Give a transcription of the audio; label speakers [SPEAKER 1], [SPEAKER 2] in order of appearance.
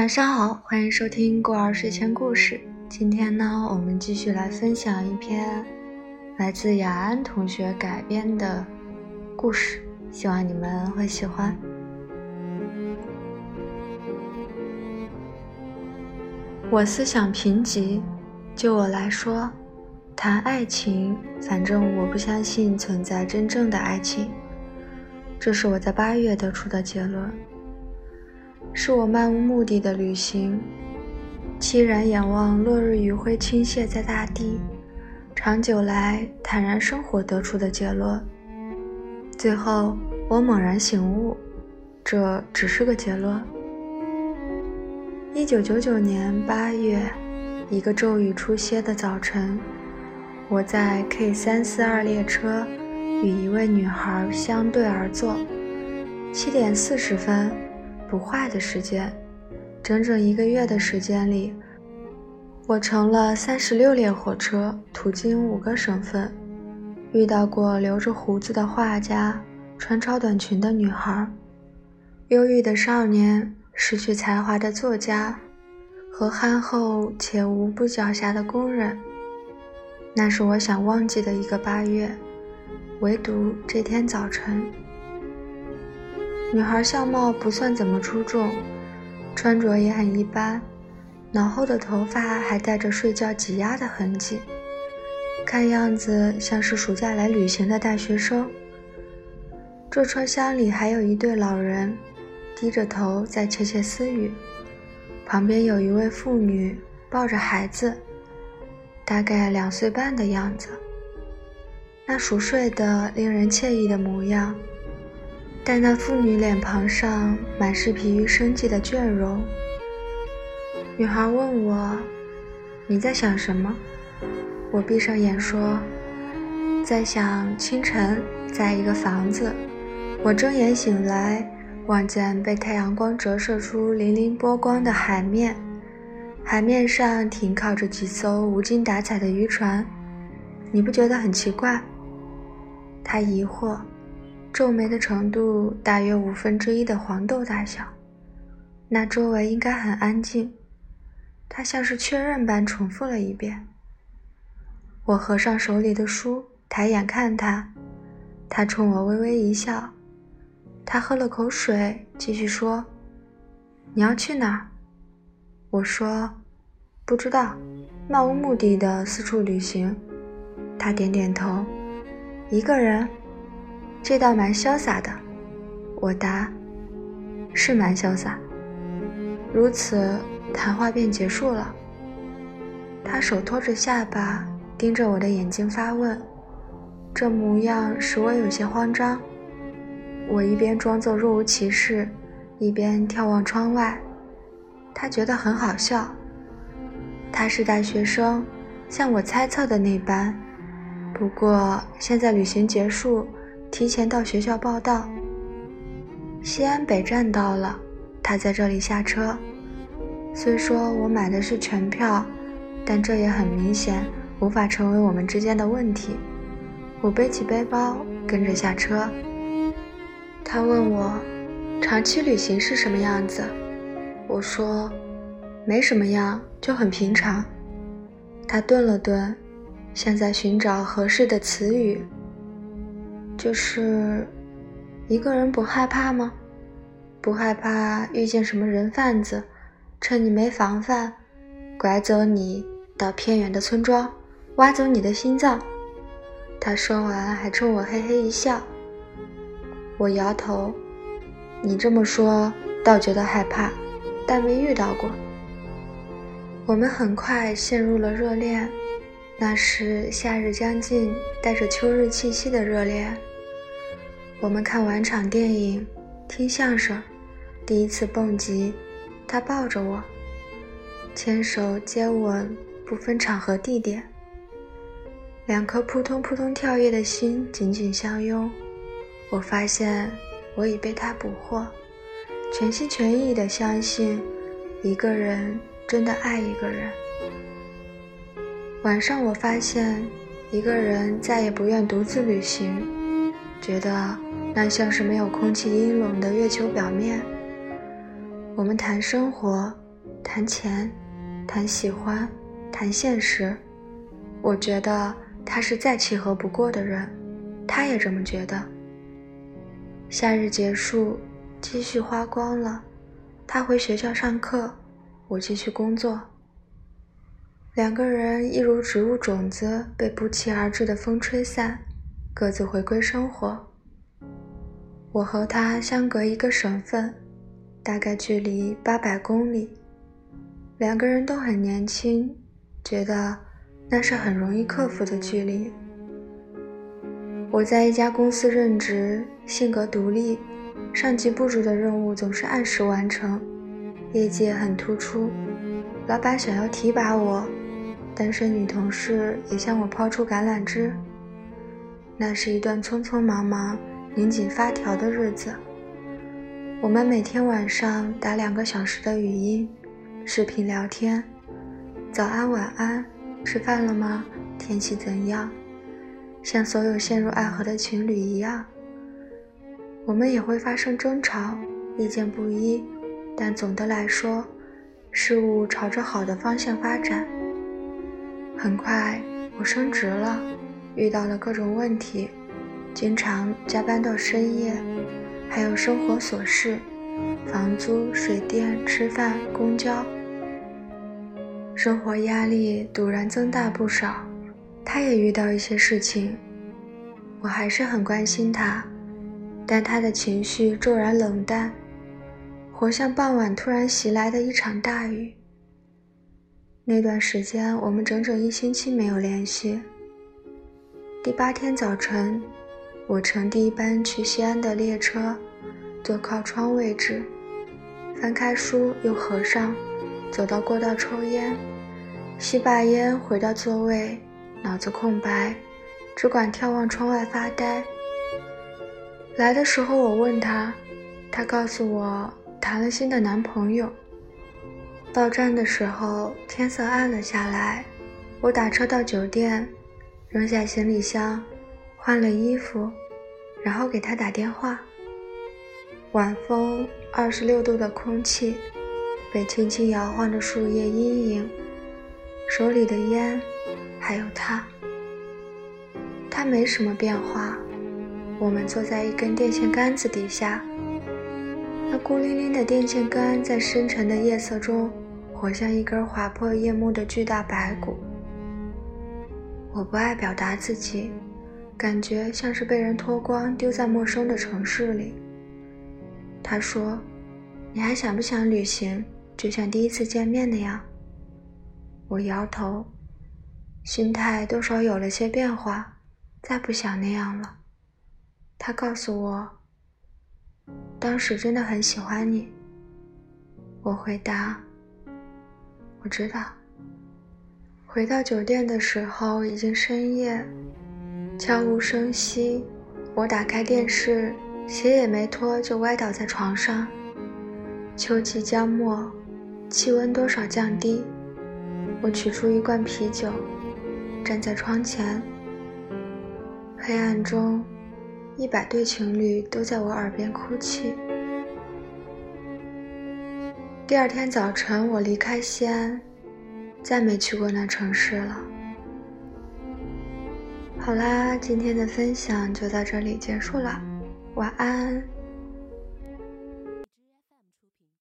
[SPEAKER 1] 晚上好，欢迎收听过儿睡前故事。今天呢，我们继续来分享一篇来自雅安同学改编的故事，希望你们会喜欢。我思想贫瘠，就我来说，谈爱情，反正我不相信存在真正的爱情。这是我在八月得出的结论。是我漫无目的的旅行，凄然仰望落日余晖倾泻在大地，长久来坦然生活得出的结论。最后，我猛然醒悟，这只是个结论。一九九九年八月，一个骤雨初歇的早晨，我在 K 三四二列车与一位女孩相对而坐，七点四十分。不坏的时间，整整一个月的时间里，我乘了三十六列火车，途经五个省份，遇到过留着胡子的画家、穿超短裙的女孩、忧郁的少年、失去才华的作家和憨厚且无不脚暇的工人。那是我想忘记的一个八月，唯独这天早晨。女孩相貌不算怎么出众，穿着也很一般，脑后的头发还带着睡觉挤压的痕迹，看样子像是暑假来旅行的大学生。这车厢里还有一对老人，低着头在窃窃私语，旁边有一位妇女抱着孩子，大概两岁半的样子，那熟睡的、令人惬意的模样。但那妇女脸庞上满是疲于生计的倦容。女孩问我：“你在想什么？”我闭上眼说：“在想清晨，在一个房子。”我睁眼醒来，望见被太阳光折射出粼粼波光的海面，海面上停靠着几艘无精打采的渔船。你不觉得很奇怪？他疑惑。皱眉的程度大约五分之一的黄豆大小，那周围应该很安静。他像是确认般重复了一遍。我合上手里的书，抬眼看他，他冲我微微一笑。他喝了口水，继续说：“你要去哪儿？”我说：“不知道，漫无目的的四处旅行。”他点点头：“一个人。”这倒蛮潇洒的，我答：“是蛮潇洒。”如此，谈话便结束了。他手托着下巴，盯着我的眼睛发问，这模样使我有些慌张。我一边装作若无其事，一边眺望窗外。他觉得很好笑。他是大学生，像我猜测的那般。不过现在旅行结束。提前到学校报到。西安北站到了，他在这里下车。虽说我买的是全票，但这也很明显无法成为我们之间的问题。我背起背包跟着下车。他问我，长期旅行是什么样子？我说，没什么样，就很平常。他顿了顿，像在寻找合适的词语。就是一个人不害怕吗？不害怕遇见什么人贩子，趁你没防范，拐走你到偏远的村庄，挖走你的心脏。他说完还冲我嘿嘿一笑。我摇头，你这么说倒觉得害怕，但没遇到过。我们很快陷入了热恋，那是夏日将近，带着秋日气息的热恋。我们看完场电影，听相声，第一次蹦极，他抱着我，牵手接吻，不分场合地点。两颗扑通扑通跳跃的心紧紧相拥。我发现我已被他捕获，全心全意地相信，一个人真的爱一个人。晚上我发现，一个人再也不愿独自旅行。觉得那像是没有空气阴冷的月球表面。我们谈生活，谈钱，谈喜欢，谈现实。我觉得他是再契合不过的人，他也这么觉得。夏日结束，积蓄花光了，他回学校上课，我继续工作。两个人一如植物种子被不期而至的风吹散，各自回归生活。我和他相隔一个省份，大概距离八百公里。两个人都很年轻，觉得那是很容易克服的距离。我在一家公司任职，性格独立，上级布置的任务总是按时完成，业绩很突出。老板想要提拔我。单身女同事也向我抛出橄榄枝。那是一段匆匆忙忙、拧紧发条的日子。我们每天晚上打两个小时的语音、视频聊天，早安、晚安，吃饭了吗？天气怎样？像所有陷入爱河的情侣一样，我们也会发生争吵，意见不一，但总的来说，事物朝着好的方向发展。很快，我升职了，遇到了各种问题，经常加班到深夜，还有生活琐事，房租、水电、吃饭、公交，生活压力陡然增大不少。他也遇到一些事情，我还是很关心他，但他的情绪骤然冷淡，活像傍晚突然袭来的一场大雨。那段时间，我们整整一星期没有联系。第八天早晨，我乘第一班去西安的列车，坐靠窗位置，翻开书又合上，走到过道抽烟，吸罢烟回到座位，脑子空白，只管眺望窗外发呆。来的时候我问他，他告诉我谈了新的男朋友。到站的时候，天色暗了下来。我打车到酒店，扔下行李箱，换了衣服，然后给他打电话。晚风，二十六度的空气，被轻轻摇晃的树叶阴影，手里的烟，还有他。他没什么变化。我们坐在一根电线杆子底下。那孤零零的电线杆在深沉的夜色中，活像一根划破夜幕的巨大白骨。我不爱表达自己，感觉像是被人脱光丢在陌生的城市里。他说：“你还想不想旅行？就像第一次见面那样？”我摇头，心态多少有了些变化，再不想那样了。他告诉我。当时真的很喜欢你，我回答：“我知道。”回到酒店的时候已经深夜，悄无声息。我打开电视，鞋也没脱就歪倒在床上。秋季将末，气温多少降低？我取出一罐啤酒，站在窗前，黑暗中。一百对情侣都在我耳边哭泣。第二天早晨，我离开西安，再没去过那城市了。好啦，今天的分享就到这里结束了，晚安。